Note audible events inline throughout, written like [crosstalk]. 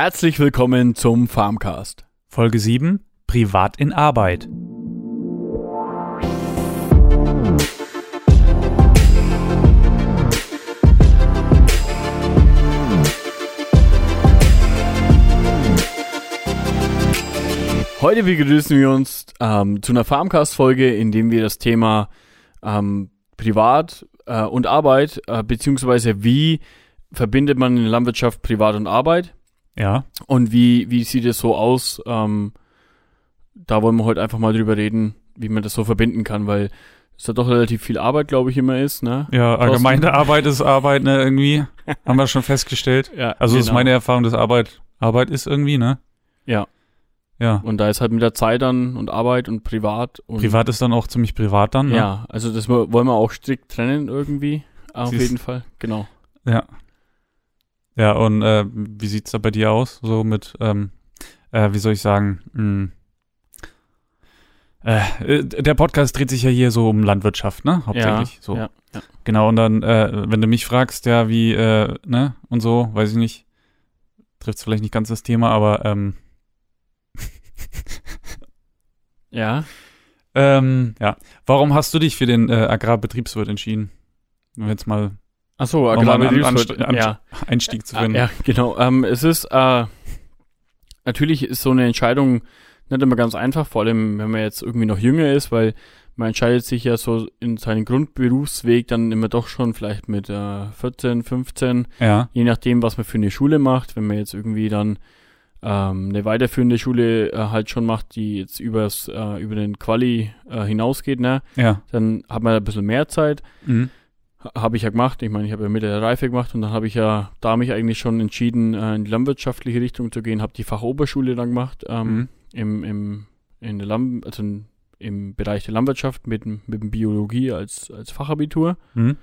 Herzlich willkommen zum Farmcast. Folge 7 Privat in Arbeit. Heute begrüßen wir uns ähm, zu einer Farmcast-Folge, in dem wir das Thema ähm, Privat äh, und Arbeit, äh, beziehungsweise wie verbindet man in der Landwirtschaft Privat und Arbeit Ja, und wie, wie sieht es so aus? Ähm, da wollen wir heute einfach mal drüber reden, wie man das so verbinden kann, weil es ja doch relativ viel Arbeit, glaube ich, immer ist, ne? ja, allgemeine Arbeit ist Arbeit, ne, irgendwie. [laughs] Haben wir schon festgestellt. Ja, Also ist genau. meine Erfahrung, dass Arbeit Arbeit ist irgendwie, ne? Ja. Ja. Und da ist halt mit der Zeit dann und Arbeit und Privat und Privat ist dann auch ziemlich privat dann, ne? Ja, also das wo- wollen wir auch strikt trennen irgendwie. Auf Siehst- jeden Fall, genau. Ja. Ja, und äh, wie sieht's da bei dir aus? So mit, ähm, äh, wie soll ich sagen, mh, äh, äh, der Podcast dreht sich ja hier so um Landwirtschaft, ne? Hauptsächlich. ja, so. ja, ja. Genau, und dann, äh, wenn du mich fragst, ja, wie, äh, ne, und so, weiß ich nicht, trifft's vielleicht nicht ganz das Thema, aber, ähm, Ja, [laughs] ähm, ja. Warum hast du dich für den äh, Agrarbetriebswirt entschieden? Wenn wir jetzt mal Achso, Um mal einen Anst- ja, Einstieg zu Ah, finden. ja, genau. Ähm, es ist, äh, natürlich ist so eine Entscheidung nicht immer ganz einfach, vor allem wenn man jetzt irgendwie noch jünger ist, weil man entscheidet sich ja so in seinen Grundberufsweg dann immer doch schon vielleicht mit äh, 14, 15, Ja, je nachdem, was man für eine Schule macht. Wenn man jetzt irgendwie dann ähm, eine weiterführende Schule äh, halt schon macht, die jetzt übers, äh, über den Quali äh, hinausgeht, ne, ja. dann hat man ein bisschen mehr Zeit. Mhm. Ha- Habe ich ja gemacht. Ich meine, ich habe ja mittlere Reife gemacht und dann habe ich ja da mich eigentlich schon entschieden, äh, in die landwirtschaftliche Richtung zu gehen. Habe die Fachoberschule dann gemacht ähm, Mhm. im, im, in der Land also im Bereich der Landwirtschaft mit, mit Biologie als, als Fachabitur. Mhm.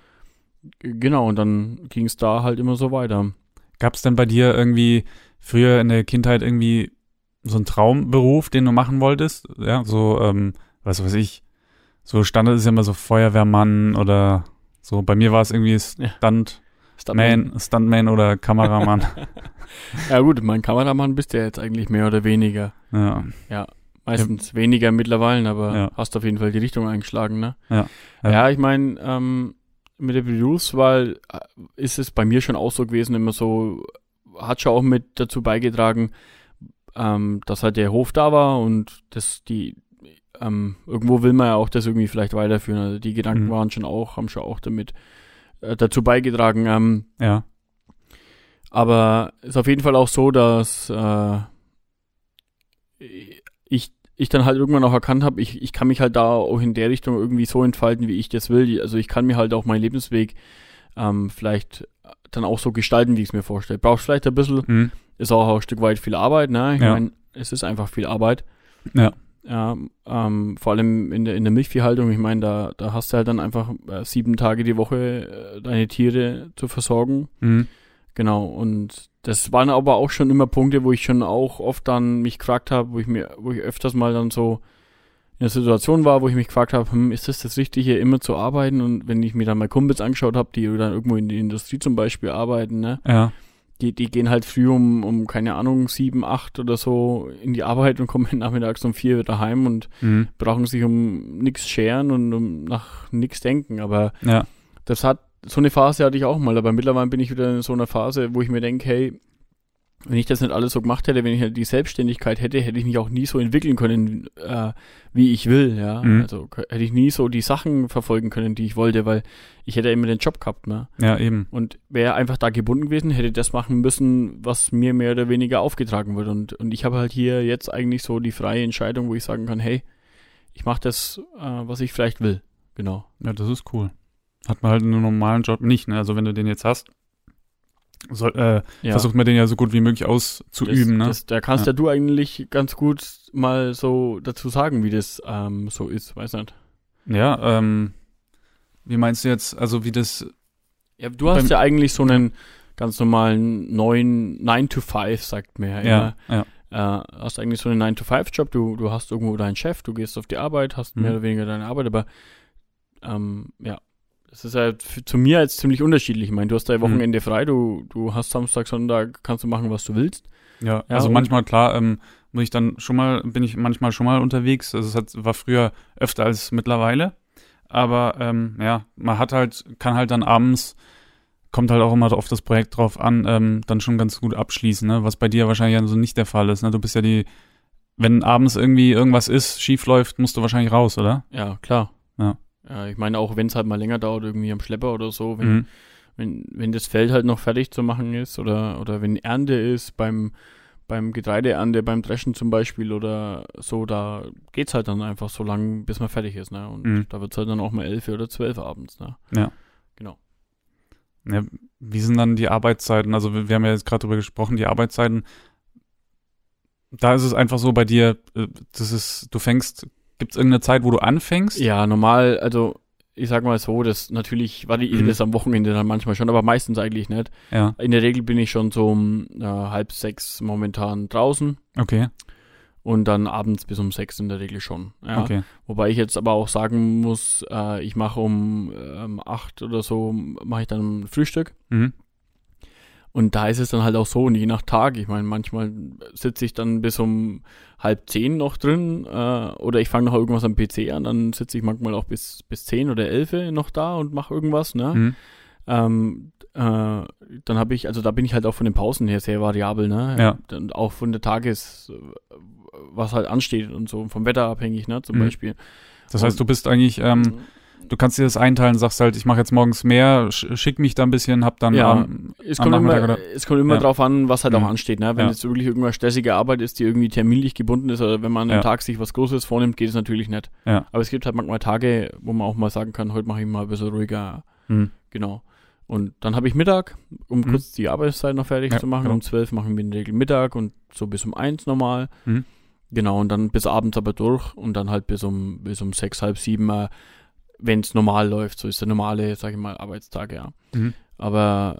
Genau, und dann ging es da halt immer so weiter. Gab's denn bei dir irgendwie früher in der Kindheit irgendwie so einen Traumberuf, den du machen wolltest? Ja, so, ähm, was weiß ich, so Standard ist ja immer so Feuerwehrmann oder so. Bei mir war es irgendwie Stuntman, Stuntman. Stuntman oder Kameramann. [laughs] [laughs] Ja gut, mein Kameramann bist du ja jetzt eigentlich mehr oder weniger. ja, Meistens weniger mittlerweile, aber Ja. hast auf jeden Fall die Richtung eingeschlagen, ne? Ja. Ja, Ja. ich meine, ähm, mit der Berufswahl äh, ist es bei mir schon auch so gewesen, immer so, hat schon auch mit dazu beigetragen, ähm, dass halt der Hof da war und das die ähm, irgendwo will man ja auch das irgendwie vielleicht weiterführen. Also die Gedanken Mhm. waren schon auch, haben schon auch damit äh, dazu beigetragen. Ähm, ja, aber ist auf jeden Fall auch so, dass äh, ich, ich dann halt irgendwann auch erkannt habe, ich, ich kann mich halt da auch in der Richtung irgendwie so entfalten, wie ich das will. Also ich kann mir halt auch meinen Lebensweg ähm, vielleicht dann auch so gestalten, wie ich es mir vorstelle. Brauchst vielleicht ein bisschen, mhm. ist auch ein Stück weit viel Arbeit, ne? Ich Ja. meine, es ist einfach viel Arbeit. ja, Ja, ähm, vor allem in der, in der Milchviehhaltung, ich meine, da, da hast du halt dann einfach äh, sieben Tage die Woche äh, deine Tiere zu versorgen. mhm. Genau, und das waren aber auch schon immer Punkte, wo ich schon auch oft dann mich gefragt habe, wo ich mir, wo ich öfters mal dann so in der Situation war, wo ich mich gefragt habe, hm, ist das das Richtige, immer zu arbeiten? Und wenn ich mir dann mal Kumpels angeschaut habe, die dann irgendwo in der Industrie zum Beispiel arbeiten, ne, ja, die, die gehen halt früh um, um, keine Ahnung, sieben, acht oder so in die Arbeit und [laughs] kommen nachmittags um vier wieder heim und mhm. brauchen sich um nichts scheren und um nach nichts denken. Aber ja, das hat, so eine Phase hatte ich auch mal, aber mittlerweile bin ich wieder in so einer Phase, wo ich mir denke, hey, wenn ich das nicht alles so gemacht hätte, wenn ich halt die Selbstständigkeit hätte, hätte ich mich auch nie so entwickeln können, äh, wie ich will, ja. Mhm. Also hätte ich nie so die Sachen verfolgen können, die ich wollte, weil ich hätte immer den Job gehabt, ne. ja, eben. Und wäre einfach da gebunden gewesen, hätte das machen müssen, was mir mehr oder weniger aufgetragen wird. Und, und ich habe halt hier jetzt eigentlich so die freie Entscheidung, wo ich sagen kann, hey, ich mache das, äh, was ich vielleicht will. Genau. Ja, das ist cool. Hat man halt in einem normalen Job nicht, ne? Also wenn du den jetzt hast, soll, äh, Ja. versucht man den ja so gut wie möglich auszuüben, das, ne? Das, da kannst ja. du eigentlich ganz gut mal so dazu sagen, wie das ähm, so ist, weiß nicht. Ja, ähm, wie meinst du jetzt, also wie das, Ja, du hast ja eigentlich so einen ganz normalen 9, 9 to 5, sagt man ja. ja, ja, immer. Äh, hast eigentlich so einen 9 to 5 Job, du, du hast irgendwo deinen Chef, du gehst auf die Arbeit, hast mehr Mhm. oder weniger deine Arbeit, aber ähm, ja, Das ist ja für, zu mir jetzt ziemlich unterschiedlich. Ich meine, du hast da Wochenende frei, du, du hast Samstag, Sonntag, kannst du machen, was du willst. Ja, Ja, also manchmal klar, ähm, muss ich dann schon mal, bin ich manchmal schon mal unterwegs. Also es hat, war früher öfter als mittlerweile. Aber ähm, ja, man hat halt, kann halt dann abends, kommt halt auch immer auf das Projekt drauf an, ähm, dann schon ganz gut abschließen, ne? Was bei dir wahrscheinlich also nicht der Fall ist. Ne? Du bist ja die, wenn abends irgendwie irgendwas ist, schief läuft, musst du wahrscheinlich raus, oder? Ja, klar. Ja. Ja ich meine, auch wenn es halt mal länger dauert, irgendwie am Schlepper oder so, wenn, Mhm. wenn, wenn das Feld halt noch fertig zu machen ist oder, oder wenn Ernte ist beim, beim Getreideernte, beim Dreschen zum Beispiel oder so, da geht's halt dann einfach so lang, bis man fertig ist, ne? Und Mhm. da wird's halt dann auch mal elf oder zwölf abends, ne? Ja. Genau. Ja, wie sind dann die Arbeitszeiten? Also wir, wir haben ja jetzt gerade drüber gesprochen, die Arbeitszeiten. Da ist es einfach so bei dir, äh, das ist, du fängst, gibt es irgendeine Zeit, wo du anfängst? Ja, normal, also ich sag mal so, das natürlich variiert Mhm. das am Wochenende dann manchmal schon, aber meistens eigentlich nicht. Ja, In der Regel bin ich schon so um äh, halb sechs momentan draußen okay, und dann abends bis um sechs in der Regel schon. Ja. okay. Wobei ich jetzt aber auch sagen muss, äh, ich mache um ähm, acht oder so, mache ich dann Frühstück. Mhm. Und da ist es dann halt auch so, und je nach Tag, ich meine, manchmal sitze ich dann bis um halb zehn noch drin, äh, oder ich fange noch irgendwas am PC an, dann sitze ich manchmal auch bis, bis zehn oder elf noch da und mache irgendwas, ne? Mhm. Ähm, äh, dann habe ich, also da bin ich halt auch von den Pausen her sehr variabel, ne? Ja. Dann auch von der Tages, was halt ansteht und so, vom Wetter abhängig, ne? Zum Mhm. Beispiel. Das heißt, du bist eigentlich, ähm, du kannst dir das einteilen, sagst halt, ich mache jetzt morgens mehr, sch schick mich da ein bisschen, hab dann Ja, am, Es am kommt, immer, Nachmittag oder- es kommt immer Ja. drauf an, was halt auch Mhm. ansteht. Ne? Wenn Ja. jetzt wirklich irgendwas stressige Arbeit ist, die irgendwie terminlich gebunden ist, oder wenn man Ja. am Tag sich was Großes vornimmt, geht es natürlich nicht. Ja. Aber es gibt halt manchmal Tage, wo man auch mal sagen kann, heute mache ich mal ein bisschen ruhiger. Mhm. Genau. Und dann habe ich Mittag, um Mhm. kurz die Arbeitszeit noch fertig Ja, zu machen. genau. Um zwölf machen wir in der Regel Mittag und so bis um eins normal. Mhm. Genau, und dann bis abends aber durch und dann halt bis um, bis um sechs, halb sieben, äh, wenn es normal läuft. So ist der normale, sag ich mal, Arbeitstag, ja. Mhm. Aber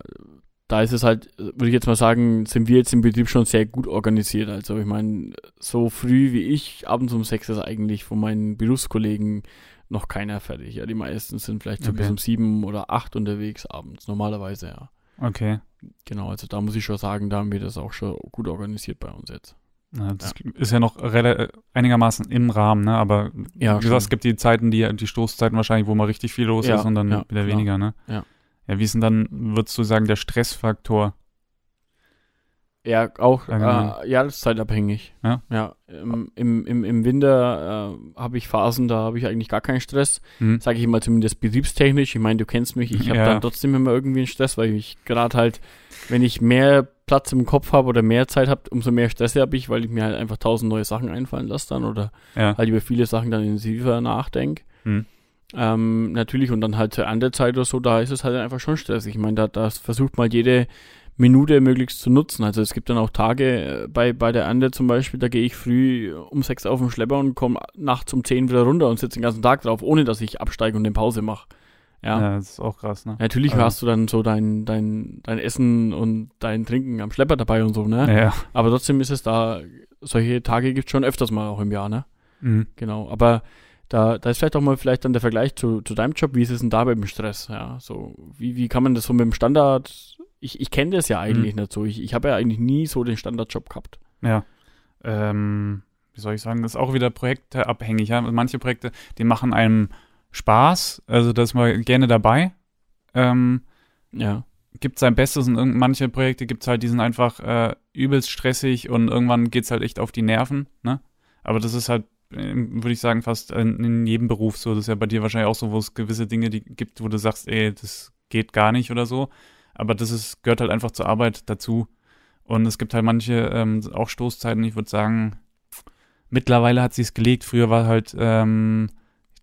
da ist es halt, würde ich jetzt mal sagen, sind wir jetzt im Betrieb schon sehr gut organisiert. Also ich meine, so früh wie ich, abends um sechs ist eigentlich von meinen Berufskollegen noch keiner fertig. Ja, die meisten sind vielleicht so Okay. bis um sieben oder acht unterwegs abends, normalerweise, ja. okay. Genau, also da muss ich schon sagen, da haben wir das auch schon gut organisiert bei uns jetzt. Ja, das ist ja noch rela- einigermaßen im Rahmen, ne? Aber Ja, wie gesagt, es gibt die Zeiten, die, die Stoßzeiten wahrscheinlich, wo mal richtig viel los Ja, ist und dann ja, wieder klar. weniger, ne? Ja. Ja, wie ist denn dann, würdest du sagen, der Stressfaktor? Ja, auch Allgemein. äh, jahreszeitabhängig. Ja? Ja, im, im, im, Winter äh, habe ich Phasen, da habe ich eigentlich gar keinen Stress. Hm? Sage ich mal zumindest betriebstechnisch. Ich meine, du kennst mich, ich habe Ja. dann trotzdem immer irgendwie einen Stress, weil ich gerade halt, wenn ich mehr Platz im Kopf habe oder mehr Zeit habe, umso mehr Stress habe ich, weil ich mir halt einfach tausend neue Sachen einfallen lasse dann oder Ja. halt über viele Sachen dann intensiver nachdenke. Hm. Ähm, natürlich und dann halt zur Ernterzeit oder so, da ist es halt einfach schon stressig. Ich meine, da das versucht mal jede Minute möglichst zu nutzen. Also es gibt dann auch Tage äh, bei, bei der Ernte zum Beispiel, da gehe ich früh um sechs auf den Schlepper und komme nachts um zehn wieder runter und sitze den ganzen Tag drauf, ohne dass ich absteige und eine Pause mache. Ja. Ja. das ist auch krass, ne? Natürlich Also- hast du dann so dein, dein, dein Essen und dein Trinken am Schlepper dabei und so, ne? Ja. Aber trotzdem ist es da, solche Tage gibt es schon öfters mal auch im Jahr, ne? Mhm. Genau, aber da, da ist vielleicht auch mal vielleicht dann der Vergleich zu, zu deinem Job, wie ist es denn da mit dem Stress? Ja, so, wie, wie kann man das so mit dem Standard, ich, ich kenne das ja eigentlich Mhm. nicht so, ich, ich habe ja eigentlich nie so den Standardjob gehabt. Ja. Ähm, wie soll ich sagen, das ist auch wieder projekteabhängig. Ja? Manche Projekte, die machen einem Spaß, also da ist man gerne dabei. Ähm, Ja, gibt sein Bestes und manche Projekte gibt es halt, die sind einfach äh, übelst stressig und irgendwann geht's halt echt auf die Nerven, ne? Aber das ist halt, ähm, würde ich sagen, fast in, in jedem Beruf so. Das ist ja bei dir wahrscheinlich auch so, wo es gewisse Dinge die gibt, wo du sagst, ey, das geht gar nicht oder so. Aber das ist, gehört halt einfach zur Arbeit dazu. Und es gibt halt manche ähm, auch Stoßzeiten, ich würde sagen, mittlerweile hat sich's gelegt. Früher war halt, ähm,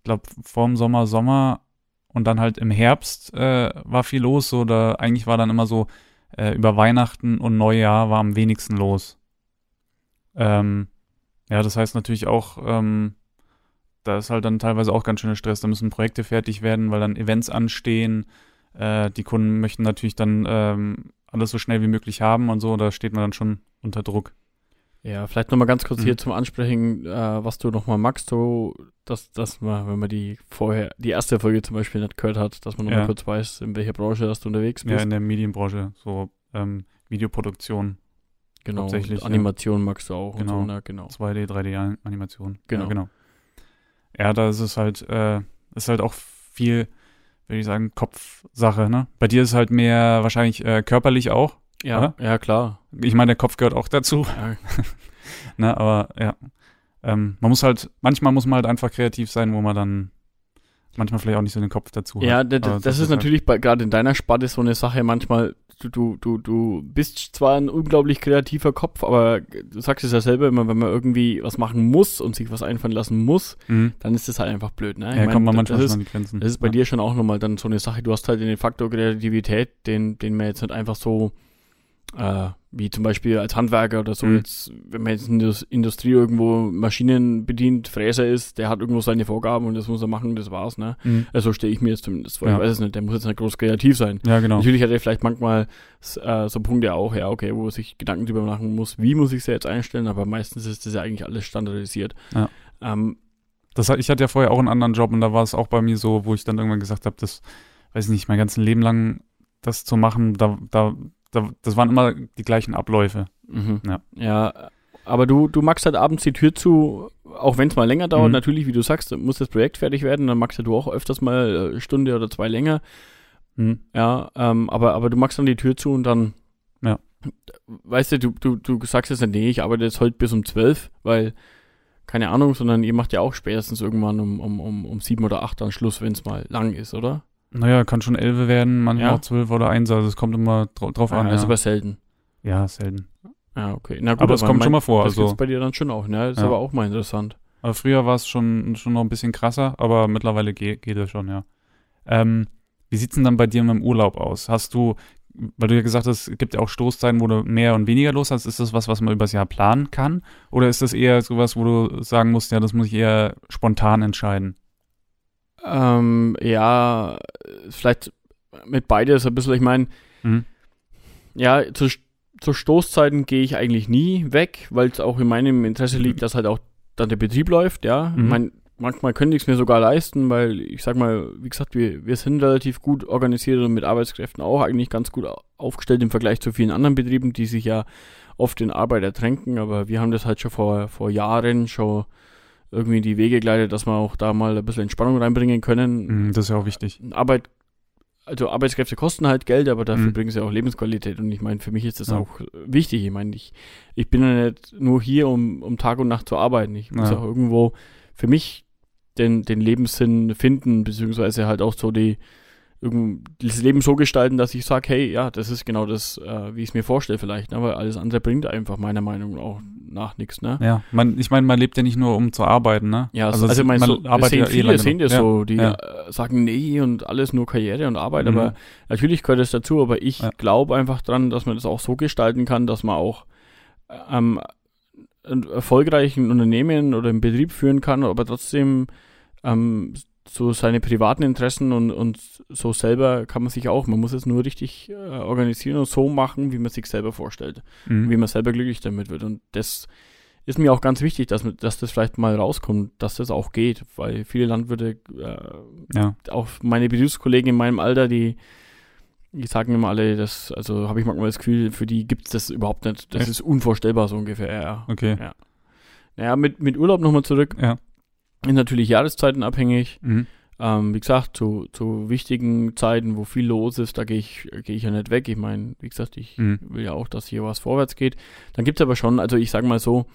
ich glaube, vorm Sommer, Sommer und dann halt im Herbst äh, war viel los. So, eigentlich war dann immer so, äh, über Weihnachten und Neujahr war am wenigsten los. Ähm, ja, das heißt natürlich auch, ähm, da ist halt dann teilweise auch ganz schöner Stress. Da müssen Projekte fertig werden, weil dann Events anstehen. Äh, die Kunden möchten natürlich dann ähm, alles so schnell wie möglich haben und so. Da steht man dann schon unter Druck. Ja, vielleicht nochmal ganz kurz Mhm. hier zum Ansprechen, äh, was du nochmal magst, so, dass, dass man, wenn man die vorher, die erste Folge zum Beispiel nicht gehört hat, dass man nochmal Ja. kurz weiß, in welcher Branche dass du unterwegs Ja, bist. in der Medienbranche, so ähm, Videoproduktion, genau. hauptsächlich, Animation magst du auch Genau. und so, ne? Genau. 2D, 3D-Animation. Genau. Ja, genau. Ja, da ist es halt, äh, ist halt auch viel, würde ich sagen, Kopfsache, ne? Bei dir ist es halt mehr wahrscheinlich äh, körperlich auch. Ja, Oder? ja, klar. Ich meine, der Kopf gehört auch dazu, Ja, [laughs] ne? Aber ja. Ähm, man muss halt, manchmal muss man halt einfach kreativ sein, wo man dann manchmal vielleicht auch nicht so den Kopf dazu hat. Ja, das, das, ist halt- natürlich bei, gerade in deiner Sparte so eine Sache. Manchmal, du, du, du, du bist zwar ein unglaublich kreativer Kopf, aber du sagst es ja selber immer, wenn man irgendwie was machen muss und sich was einfallen lassen muss, Mhm. dann ist das halt einfach blöd, ne? Ich Ja, mein, kommt man manchmal ist, schon an die Grenzen. das ist bei ja. dir schon auch nochmal dann so eine Sache. Du hast halt den Faktor Kreativität, den, den man jetzt nicht einfach so, äh, wie zum Beispiel als Handwerker oder so Mhm. jetzt, wenn man jetzt in der Industrie irgendwo Maschinen bedient, Fräser ist, der hat irgendwo seine Vorgaben und das muss er machen, das war's, ne? Mhm. Also stehe ich mir jetzt zumindest vor. Ja. Ich weiß es nicht, der muss jetzt nicht groß kreativ sein. Ja, genau. Natürlich hat er vielleicht manchmal äh, so Punkte auch, ja, okay, wo er sich Gedanken drüber machen muss, wie muss ich sie jetzt einstellen, aber meistens ist das ja eigentlich alles standardisiert. Ja. Ähm, Das, ich hatte ja vorher auch einen anderen Job und da war es auch bei mir so, wo ich dann irgendwann gesagt habe, das, weiß ich nicht, mein ganzes Leben lang das zu machen, da, da, da, das waren immer die gleichen Abläufe. mhm. Ja. ja, aber du, du machst halt abends die Tür zu, auch wenn es mal länger dauert, Mhm. natürlich, wie du sagst, muss das Projekt fertig werden, dann magst du auch öfters mal äh, Stunde oder zwei länger. Mhm. Ja, ähm, aber, aber du machst dann die Tür zu und dann, Ja. weißt du, du, du, du sagst jetzt nicht, nee, ich arbeite jetzt heute bis um zwölf, weil, keine Ahnung, sondern ihr macht ja auch spätestens irgendwann um, um, um, um sieben oder acht dann Schluss, wenn es mal lang ist, oder? Naja, kann schon elf werden, manchmal Ja. auch zwölf oder eins, also es kommt immer dra drauf an. also ja. aber selten. ja, selten. Ja, okay. Na gut, Aber es kommt schon mal vor, Das also- gibt's bei dir dann schon auch, ne? Das ist Ja. aber auch mal interessant. Aber früher war es schon, schon noch ein bisschen krasser, aber mittlerweile geht, geht es schon, ja. Ähm, wie sieht's denn dann bei dir mit dem Urlaub aus? Hast du, weil du ja gesagt hast, es gibt ja auch Stoßzeiten, wo du mehr und weniger los hast, ist das was, was man übers Jahr planen kann? Oder ist das eher sowas, wo du sagen musst, ja, das muss ich eher spontan entscheiden? Ähm, ja, vielleicht mit beides ein bisschen, ich meine, Mhm. ja, zu, zu Stoßzeiten gehe ich eigentlich nie weg, weil es auch in meinem Interesse liegt, dass halt auch dann der Betrieb läuft, ja. Mhm. Ich mein, manchmal könnte ich es mir sogar leisten, weil ich sag mal, wie gesagt, wir, wir sind relativ gut organisiert und mit Arbeitskräften auch eigentlich ganz gut au- aufgestellt im Vergleich zu vielen anderen Betrieben, die sich ja oft in Arbeit ertränken, aber wir haben das halt schon vor, vor Jahren schon irgendwie die Wege geleitet, dass wir auch da mal ein bisschen Entspannung reinbringen können. Mhm, das ist ja auch wichtig. Arbeit, also Arbeitskräfte kosten halt Geld, aber dafür Mhm. bringen sie auch Lebensqualität. Und ich meine, für mich ist das Ja. auch wichtig. Ich meine, ich, ich bin ja nicht nur hier, um, um Tag und Nacht zu arbeiten. Ich muss Ja. auch irgendwo für mich den, den Lebenssinn finden, beziehungsweise halt auch so die das Leben so gestalten, dass ich sage, hey, ja, das ist genau das, äh, wie ich es mir vorstelle vielleicht, ne? weil alles andere bringt einfach meiner Meinung auch nach nichts, ne? Ja, man, ich meine, man lebt ja nicht nur, um zu arbeiten, ne? Ja, also, also mein, so, das sehen eh viele, lange sehen das so, die ja. äh, sagen, nee, und alles nur Karriere und Arbeit, Mhm. aber natürlich gehört es dazu, aber ich Ja. glaube einfach dran, dass man das auch so gestalten kann, dass man auch ähm, ein erfolgreichen Unternehmen oder einen Betrieb führen kann, aber trotzdem ähm, so seine privaten Interessen und, und so selber kann man sich auch, man muss es nur richtig äh, organisieren und so machen, wie man sich selber vorstellt Mhm. wie man selber glücklich damit wird. Und das ist mir auch ganz wichtig, dass, dass das vielleicht mal rauskommt, dass das auch geht, weil viele Landwirte, äh, ja. auch meine Berufskollegen in meinem Alter, die, die sagen immer alle, das, also habe ich manchmal das Gefühl, für die gibt es das überhaupt nicht. Das Echt? ist unvorstellbar so ungefähr. Ja. Okay. Ja. Naja, mit, mit Urlaub nochmal zurück. Ja. Ist natürlich Jahreszeiten abhängig. Mhm. Ähm, wie gesagt, zu, zu wichtigen Zeiten, wo viel los ist, da gehe ich, gehe ich ja nicht weg. Ich meine, wie gesagt, ich Mhm. will ja auch, dass hier was vorwärts geht. Dann gibt es aber schon, also ich sage mal so,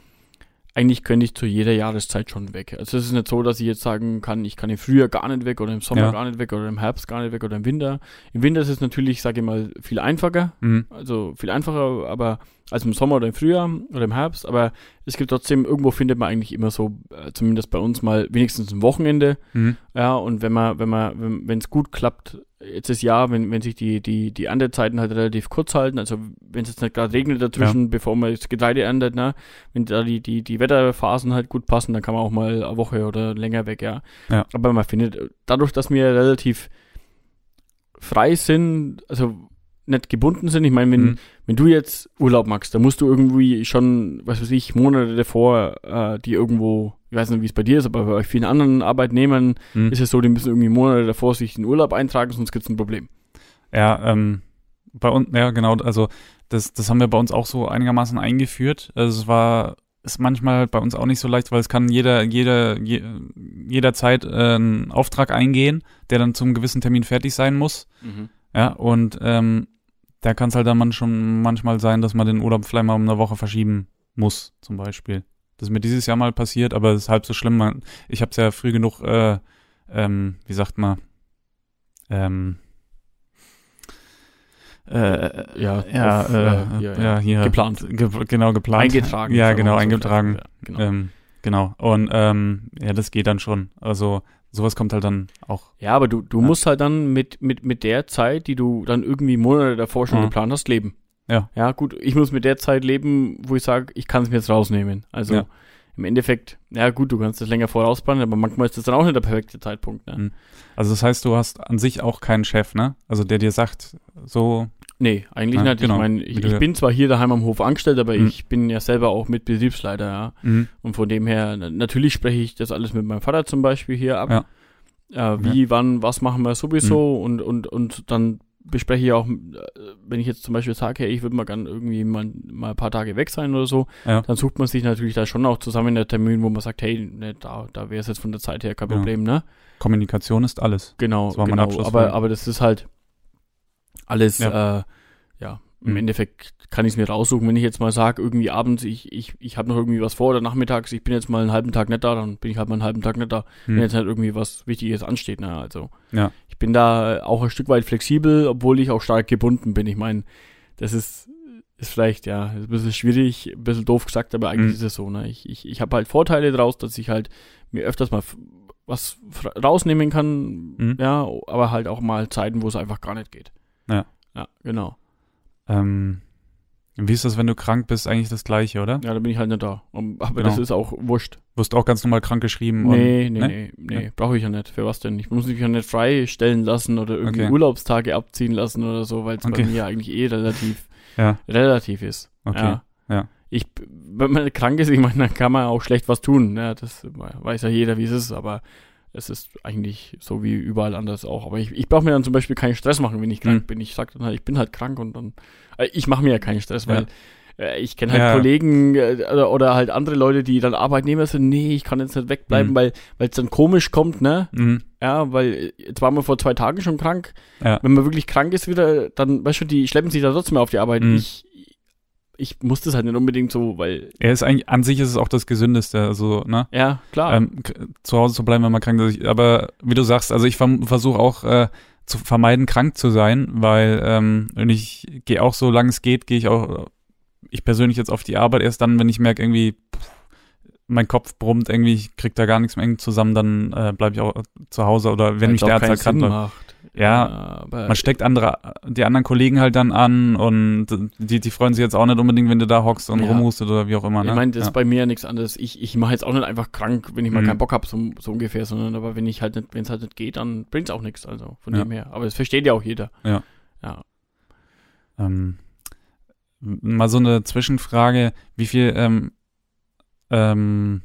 eigentlich könnte ich zu jeder Jahreszeit schon weg. Also es ist nicht so, dass ich jetzt sagen kann, ich kann im Frühjahr gar nicht weg oder im Sommer Ja. gar nicht weg oder im Herbst gar nicht weg oder im Winter. Im Winter ist es natürlich, sage ich mal, viel einfacher. Mhm. Also viel einfacher, aber als im Sommer oder im Frühjahr oder im Herbst. Aber es gibt trotzdem, irgendwo findet man eigentlich immer so, äh, zumindest bei uns mal wenigstens ein Wochenende. Mhm. Ja, und wenn man, wenn man, wenn es gut klappt, jetzt das Jahr, wenn, wenn sich die, die, die Erntezeiten halt relativ kurz halten, also wenn es jetzt nicht gerade regnet dazwischen, bevor man das Getreide erntet, ne, wenn da die, die, die Wetterphasen halt gut passen, dann kann man auch mal eine Woche oder länger weg, ja. Ja. Aber man findet, dadurch, dass wir relativ frei sind, also nicht gebunden sind. Ich meine, wenn, Mhm. wenn du jetzt Urlaub machst, dann musst du irgendwie schon, was weiß ich, Monate davor, äh, die irgendwo, ich weiß nicht, wie es bei dir ist, aber bei vielen anderen Arbeitnehmern Mhm. ist es so, die müssen irgendwie Monate davor sich den Urlaub eintragen, sonst gibt es ein Problem. Ja, ähm, bei uns, ja genau, also das, das haben wir bei uns auch so einigermaßen eingeführt. Also es war, ist manchmal bei uns auch nicht so leicht, weil es kann jeder, jeder, je, jederzeit äh, einen Auftrag eingehen, der dann zum gewissen Termin fertig sein muss. Ja, und ähm, da kann es halt dann man schon manchmal sein, dass man den Urlaub vielleicht mal um eine Woche verschieben muss, zum Beispiel. Das ist mir dieses Jahr mal passiert, aber es ist halb so schlimm. Ich habe es ja früh genug, äh, ähm, wie sagt man, ähm, äh, Ja, ja, auf, äh, ja, ja, ja. hier. Geplant. Ge genau, geplant. Eingetragen. Ja, genau, so. eingetragen. Ja, genau. Ähm, genau. Und ähm, ja, das geht dann schon. Also sowas kommt halt dann auch. ja, aber du, du Ja. musst halt dann mit, mit, mit der Zeit, die du dann irgendwie Monate davor schon Mhm. geplant hast, leben. Ja. Ja, gut, ich muss mit der Zeit leben, wo ich sage, ich kann es mir jetzt rausnehmen. Also Ja. im Endeffekt, ja gut, du kannst das länger vorausplanen, aber manchmal ist das dann auch nicht der perfekte Zeitpunkt. Ne? Mhm. Also das heißt, du hast an sich auch keinen Chef, ne? Also der dir sagt, so, Nee, eigentlich Ja, nicht. genau. Ich meine, ich, ich ja- bin zwar hier daheim am Hof angestellt, aber Mhm. ich bin ja selber auch mit Betriebsleiter, ja. mhm. Und von dem her, na- natürlich spreche ich das alles mit meinem Vater zum Beispiel hier ab. Ja. Äh, wie, wann, was machen wir sowieso und, und, und dann bespreche ich auch, äh, wenn ich jetzt zum Beispiel sage, hey, ich würde mal gern irgendwie mal, mal ein paar Tage weg sein oder so, Ja. dann sucht man sich natürlich da schon auch zusammen einen Termin, wo man sagt, hey, ne, da, da wäre es jetzt von der Zeit her kein Ja. Problem, ne? Kommunikation ist alles. Genau, genau. Aber, aber das ist halt alles, ja, äh, ja im Mhm. Endeffekt kann ich es mir raussuchen. Wenn ich jetzt mal sage, irgendwie abends, ich, ich, ich habe noch irgendwie was vor oder nachmittags, ich bin jetzt mal einen halben Tag nicht da, dann bin ich halt mal einen halben Tag nicht da, Mhm. wenn jetzt halt irgendwie was Wichtiges ansteht. Ne? Also Ja. ich bin da auch ein Stück weit flexibel, obwohl ich auch stark gebunden bin. Ich meine, das ist, ist vielleicht, ja, ist ein bisschen schwierig, ein bisschen doof gesagt, aber eigentlich Mhm. ist es so. Ne? Ich, ich, ich habe halt Vorteile draus, dass ich halt mir öfters mal was rausnehmen kann, Mhm. ja, aber halt auch mal Zeiten, wo es einfach gar nicht geht. Ja. Ja, genau. Ähm, wie ist das, wenn du krank bist? Eigentlich das Gleiche, oder? Ja, da bin ich halt nicht da. Um, aber Genau. das ist auch wurscht. Wirst auch ganz normal krank geschrieben? und- Nee, nee, ne? nee, nee, Nee. brauche ich ja nicht. Für was denn? Ich muss mich ja nicht freistellen lassen oder irgendwie Okay. Urlaubstage abziehen lassen oder so, weil es Okay. bei mir eigentlich eh relativ, Ja. relativ ist. Okay. Ja. Ja. Ich, wenn man krank ist, ich meine, dann kann man auch schlecht was tun. Ja, das weiß ja jeder, wie es ist, aber es ist eigentlich so wie überall anders auch. Aber ich, ich brauche mir dann zum Beispiel keinen Stress machen, wenn ich krank Mhm. bin. Ich sage dann halt, ich bin halt krank und dann, äh, ich mache mir ja keinen Stress, Ja. weil äh, ich kenne halt Ja. Kollegen äh, oder, oder halt andere Leute, die dann Arbeitnehmer sind, nee, ich kann jetzt nicht wegbleiben, Mhm. weil weil es dann komisch kommt, ne? Mhm. Ja, weil äh, jetzt waren wir vor zwei Tagen schon krank. Ja. Wenn man wirklich krank ist wieder, dann, weißt du, die schleppen sich da trotzdem auf die Arbeit. Mhm. Ich, ich muss das halt nicht unbedingt so, weil, Er ist eigentlich, an sich ist es auch das Gesündeste, also, ne? ja, klar. Ähm, zu Hause zu bleiben, wenn man krank ist. Aber wie du sagst, also ich versuche auch äh, zu vermeiden, krank zu sein, weil ähm, und ich gehe auch so lange es geht, gehe ich auch, ich persönlich jetzt auf die Arbeit erst dann, wenn ich merke, irgendwie pff, mein Kopf brummt, irgendwie, ich krieg da gar nichts mehr zusammen, dann äh, bleibe ich auch zu Hause oder wenn mich der Arzt halt Ja, aber Man steckt andere, die anderen Kollegen halt dann an und die, die freuen sich jetzt auch nicht unbedingt, wenn du da hockst und Ja. rumhustet oder wie auch immer. Ne? ich meine, das ja. ist bei mir ja nichts anderes. Ich, ich mache jetzt auch nicht einfach krank, wenn ich mal Mhm. keinen Bock habe, so, so ungefähr, sondern aber wenn ich halt nicht, wenn es halt nicht geht, dann bringt's auch nichts. Also von Ja. dem her. Aber das versteht ja auch jeder. Ja. Ja. Ähm, mal so eine Zwischenfrage, wie viel ähm, ähm,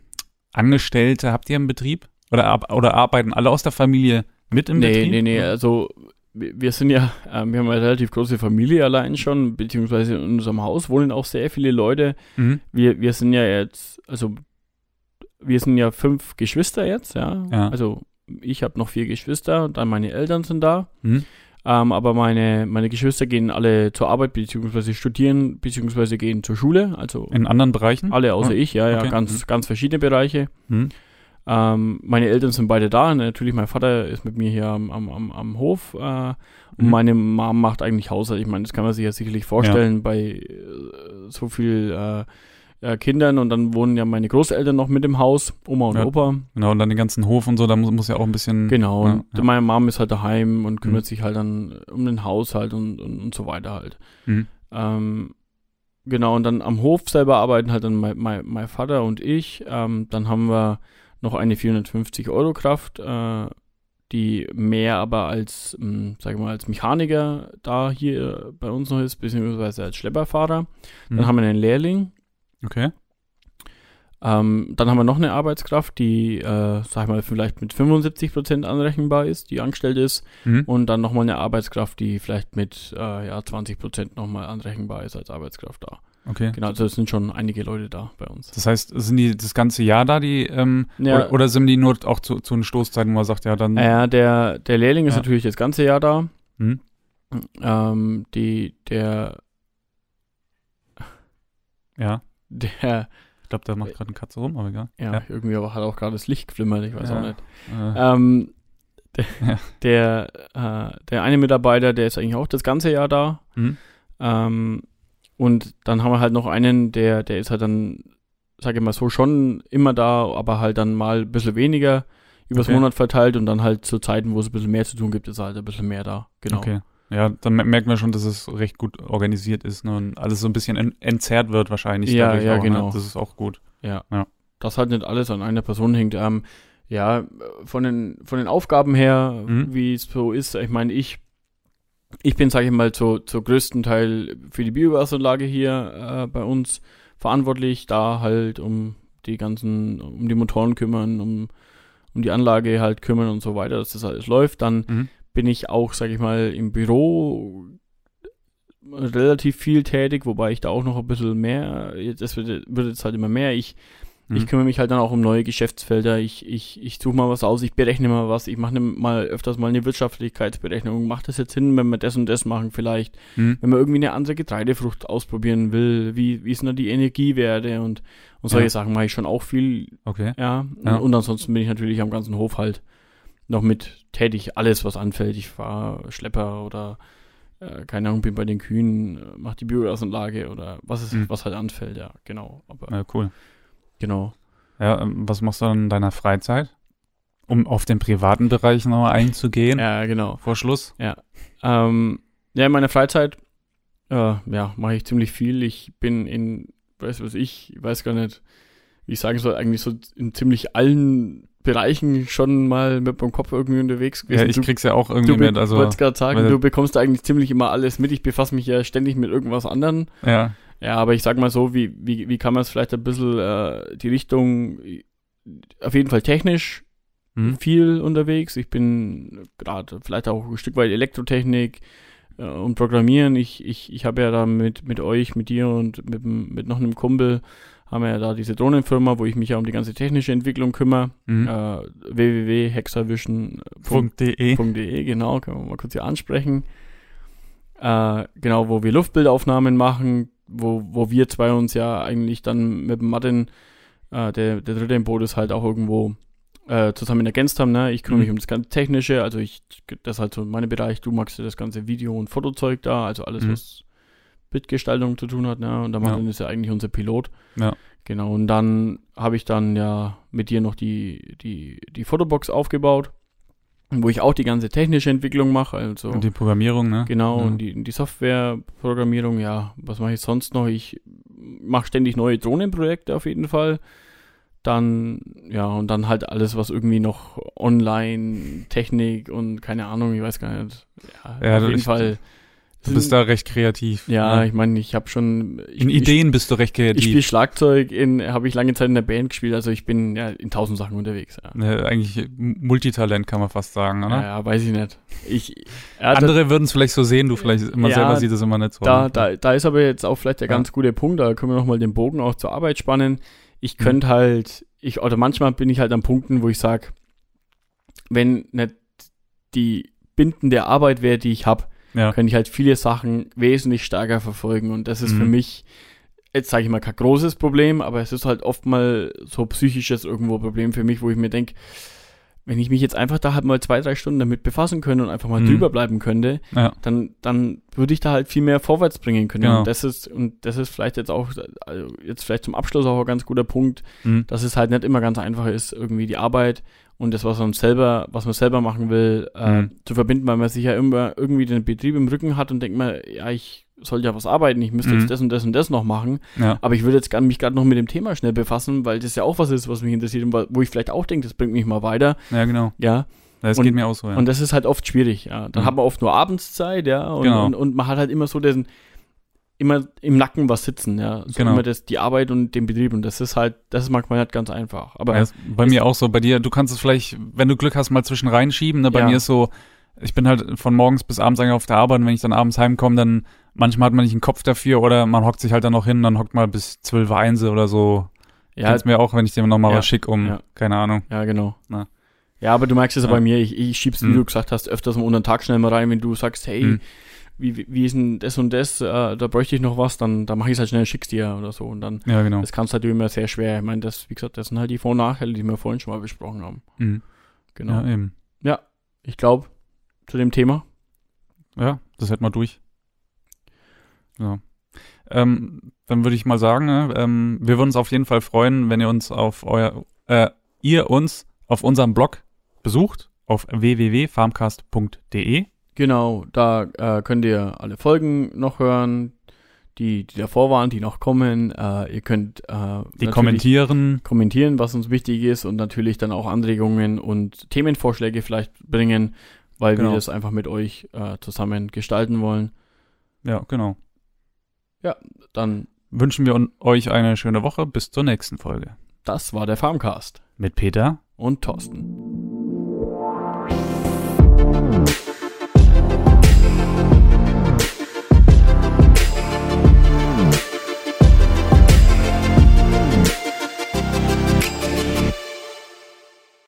Angestellte habt ihr im Betrieb? Oder, oder arbeiten alle aus der Familie mit im nee, Betrieb? nee, nee, also wir wir sind ja, äh, wir haben eine relativ große Familie allein schon, beziehungsweise in unserem Haus wohnen auch sehr viele Leute. Mhm. Wir, wir sind ja jetzt, also wir sind ja fünf Geschwister jetzt, ja. Ja. Also ich habe noch vier Geschwister, dann meine Eltern sind da. Mhm. Ähm, aber meine, meine Geschwister gehen alle zur Arbeit, beziehungsweise studieren, beziehungsweise gehen zur Schule. Also In anderen Bereichen? alle außer Oh, ich, ja, ja, okay. ganz, Mhm. ganz verschiedene Bereiche. Ähm, meine Eltern sind beide da. Natürlich, mein Vater ist mit mir hier am, am, am, Hof. Äh, und Mhm. meine Mom macht eigentlich Haushalt. Ich meine, das kann man sich ja sicherlich vorstellen bei äh, so viel äh, Kindern. Und dann wohnen ja meine Großeltern noch mit im Haus, Oma und Ja. Opa. Genau, und dann den ganzen Hof und so, da muss, muss ja auch ein bisschen. Genau. Ja, und ja. meine Mom ist halt daheim und kümmert Mhm. sich halt dann um den Haushalt und, und, und so weiter halt. Mhm. Ähm, genau, und dann am Hof selber arbeiten halt dann mein, mein, mein Vater und ich. Ähm, dann haben wir noch eine 450 Euro Kraft, äh, die mehr aber als, ähm, sag ich mal, als Mechaniker da hier bei uns noch ist, beziehungsweise als Schlepperfahrer. Dann Mhm. haben wir einen Lehrling. Okay. Ähm, dann haben wir noch eine Arbeitskraft, die, äh, sag ich mal, vielleicht mit 75% anrechenbar ist, die angestellt ist. Mhm. Und dann nochmal eine Arbeitskraft, die vielleicht mit äh, ja, 20% nochmal anrechenbar ist als Arbeitskraft da. Okay. Genau, also es sind schon einige Leute da bei uns. Das heißt, sind die das ganze Jahr da, die, ähm, Ja. oder, oder sind die nur auch zu, zu den Stoßzeiten, wo man sagt, ja, dann, Ja, der, der Lehrling ist Ja. natürlich das ganze Jahr da. hm? Ähm, die, der, ja, der, ich glaube, da macht gerade eine Katze rum, aber egal. ja, Ja. irgendwie aber hat auch gerade das Licht geflimmert, ich weiß Ja. auch nicht. Äh, Ähm, [laughs] der, Ja. der, äh, der eine Mitarbeiter, der ist eigentlich auch das ganze Jahr da. hm? Ähm, und dann haben wir halt noch einen, der, der ist halt dann, sag ich mal so, schon immer da, aber halt dann mal ein bisschen weniger übers Okay. Monat verteilt und dann halt zu Zeiten, wo es ein bisschen mehr zu tun gibt, ist halt ein bisschen mehr da. Genau. Okay. Ja, dann mer- merkt man schon, dass es recht gut organisiert ist ne? und alles so ein bisschen en entzerrt wird wahrscheinlich. Ja, dadurch ja, auch, genau. Ne? Das ist auch gut. Ja. Ja. Das halt nicht alles an einer Person hängt. Ähm, ja, von den, von den Aufgaben her, Mhm. wie es so ist, ich meine, ich, ich bin, sage ich mal, zu, zu größten Teil für die Biogasanlage hier äh, bei uns verantwortlich, da halt um die ganzen, um die Motoren kümmern, um, um die Anlage halt kümmern und so weiter, dass das alles läuft. Dann Mhm. bin ich auch, sage ich mal, im Büro relativ viel tätig, wobei ich da auch noch ein bisschen mehr, das wird, wird jetzt halt immer mehr. Ich, ich Mhm. kümmere mich halt dann auch um neue Geschäftsfelder. Ich, ich, ich suche mal was aus, ich berechne mal was, ich mache ne, mal öfters mal eine Wirtschaftlichkeitsberechnung. Macht das jetzt Sinn, wenn wir das und das machen vielleicht? Mhm. Wenn man irgendwie eine andere Getreidefrucht ausprobieren will, wie, wie sind da die Energiewerte und, und solche Ja. Sachen mache ich schon auch viel, Okay. ja. Ja. Und ansonsten bin ich natürlich am ganzen Hof halt noch mit tätig, alles was anfällt. Ich fahre Schlepper oder äh, keine Ahnung, bin bei den Kühen, äh, mach die Biogasanlage oder was ist, Mhm. was halt anfällt, ja, genau. Aber Ja, cool. Genau. Ja, ähm, was machst du dann in deiner Freizeit? Um auf den privaten Bereich noch einzugehen, Ja, genau. vor Schluss. Ähm, ja, in meiner Freizeit, äh, ja, mache ich ziemlich viel. Ich bin in, weiß was ich, ich weiß gar nicht, wie ich sagen soll, eigentlich so in ziemlich allen Bereichen schon mal mit dem Kopf irgendwie unterwegs Ja, gewesen. ich du, krieg's ja auch irgendwie mit, also, wollt's gerade sagen, du bekommst eigentlich ziemlich immer alles mit. Ich befasse mich ja ständig mit irgendwas anderem. ja, Ja, aber ich sag mal so, wie, wie, wie kann man es vielleicht ein bisschen äh, die Richtung, auf jeden Fall technisch hm? viel unterwegs. Ich bin gerade vielleicht auch ein Stück weit Elektrotechnik äh, und Programmieren. Ich, ich, ich habe ja da mit, mit euch, mit dir und mit, mit noch einem Kumpel haben wir ja da diese Drohnenfirma, wo ich mich ja um die ganze technische Entwicklung kümmere. Mhm. Äh, www.hexavision.de, .de. genau, können wir mal kurz hier ansprechen. Äh, genau, wo wir Luftbildaufnahmen machen, wo, wo wir zwei uns ja eigentlich dann mit Martin, äh, der, der dritte im Boot ist, halt auch irgendwo äh, zusammen ergänzt haben. Ne? Ich kümmere mich Mhm. um das ganze Technische, also ich, das ist halt so mein Bereich, du magst ja das ganze Video- und Fotozeug da, also alles, Mhm. was Bildgestaltung zu tun hat, ne? Und der Ja. Martin ist ja eigentlich unser Pilot. Ja. Genau, und dann habe ich dann ja mit dir noch die, die, die Fotobox aufgebaut, wo ich auch die ganze technische Entwicklung mache, also Und die Programmierung, ne? Genau, Ja. und die, die Softwareprogrammierung, ja, was mache ich sonst noch? Ich mache ständig neue Drohnenprojekte auf jeden Fall. Dann, ja, und dann halt alles, was irgendwie noch online, Technik und keine Ahnung, ich weiß gar nicht. Ja, Ja, auf jeden ich- Fall. Du bist da recht kreativ. Ja, ne? ich meine, ich habe schon. Ich, In Ideen bist du recht Ich, ich kreativ. spiele Schlagzeug, in habe ich lange Zeit in der Band gespielt, also ich bin ja in tausend Sachen unterwegs. Ja, Ne, eigentlich Multitalent kann man fast sagen, oder? ja, ja weiß ich nicht. Ich, ja, Andere würden es vielleicht so sehen, du vielleicht immer Ja, selber sieht es immer nicht so. Da, ne? da, da ist aber jetzt auch vielleicht der ganz gute Punkt, da können wir nochmal den Bogen auch zur Arbeit spannen. Ich Mhm. könnte halt, ich, oder manchmal bin ich halt an Punkten, wo ich sage, wenn nicht die bindende Arbeit wäre, die ich habe, ja. könnte ich halt viele Sachen wesentlich stärker verfolgen. Und das ist für Mhm. mich, jetzt sage ich mal, kein großes Problem, aber es ist halt oft mal so psychisches irgendwo Problem für mich, wo ich mir denke, wenn ich mich jetzt einfach da halt mal zwei, drei Stunden damit befassen könnte und einfach mal Mhm. drüber bleiben könnte, ja. dann, dann würde ich da halt viel mehr vorwärts bringen können. Genau. Und das ist, und das ist vielleicht jetzt auch, also jetzt vielleicht zum Abschluss auch ein ganz guter Punkt, Mhm. dass es halt nicht immer ganz einfach ist, irgendwie die Arbeit und das, was man selber, was man selber machen will, äh, Mhm. zu verbinden, weil man sich ja immer irgendwie den Betrieb im Rücken hat und denkt mal, ja, ich soll ja was arbeiten, ich müsste Mhm. jetzt das und das und das noch machen, ja. aber ich würde jetzt mich gerade noch mit dem Thema schnell befassen, weil das ja auch was ist, was mich interessiert und wo ich vielleicht auch denke, das bringt mich mal weiter, Ja, genau. ja. Das Und- geht mir auch so, ja. Und das ist halt oft schwierig, ja. Dann Mhm. hat man oft nur Abendszeit, ja, und, Genau. und, und man hat halt immer so diesen, immer im Nacken was sitzen, ja. So Genau. immer das, die Arbeit und den Betrieb und das ist halt, das ist manchmal nicht ganz einfach. Aber Ja, bei mir auch so. Bei dir, du kannst es vielleicht, wenn du Glück hast, mal zwischen reinschieben. Ne? Bei Ja. mir ist so, ich bin halt von morgens bis abends eigentlich auf der Arbeit und wenn ich dann abends heimkomme, dann manchmal hat man nicht einen Kopf dafür oder man hockt sich halt dann noch hin, dann hockt mal bis 12 Uhr eins oder so. ja, Kannst mir auch, wenn ich dir nochmal Ja. was schick um, Ja. keine Ahnung. ja, genau. Na. Ja, aber du merkst es ja bei mir, ich, ich schieb's, wie Mhm. du gesagt hast, öfters mal unter den Tag schnell mal rein, wenn du sagst, hey, Mhm. Wie, wie, ist denn das und das, äh, da bräuchte ich noch was, dann, dann mach ich es halt schnell, schick's dir oder so und dann, Ja, genau. das kannst halt immer sehr schwer. Ich meine, das, wie gesagt, das sind halt die Vor- und Nachteile, die wir vorhin schon mal besprochen haben. Mhm. Genau. Ja, eben. Ich glaube, zu dem Thema. Ja, das hätten wir durch. Ja. Ähm, dann würde ich mal sagen, ne, ähm, wir würden uns auf jeden Fall freuen, wenn ihr uns auf euer, äh, ihr uns auf unserem Blog besucht, auf www.farmcast.de. Genau, da äh, könnt ihr alle Folgen noch hören, die, die davor waren, die noch kommen. Äh, ihr könnt äh, Die kommentieren. kommentieren, was uns wichtig ist und natürlich dann auch Anregungen und Themenvorschläge vielleicht bringen, weil Genau. wir das einfach mit euch äh, zusammen gestalten wollen. Ja, genau. Dann, Wünschen wir euch eine schöne Woche. Bis zur nächsten Folge. das war der Farmcast Mit Peter. und Thorsten.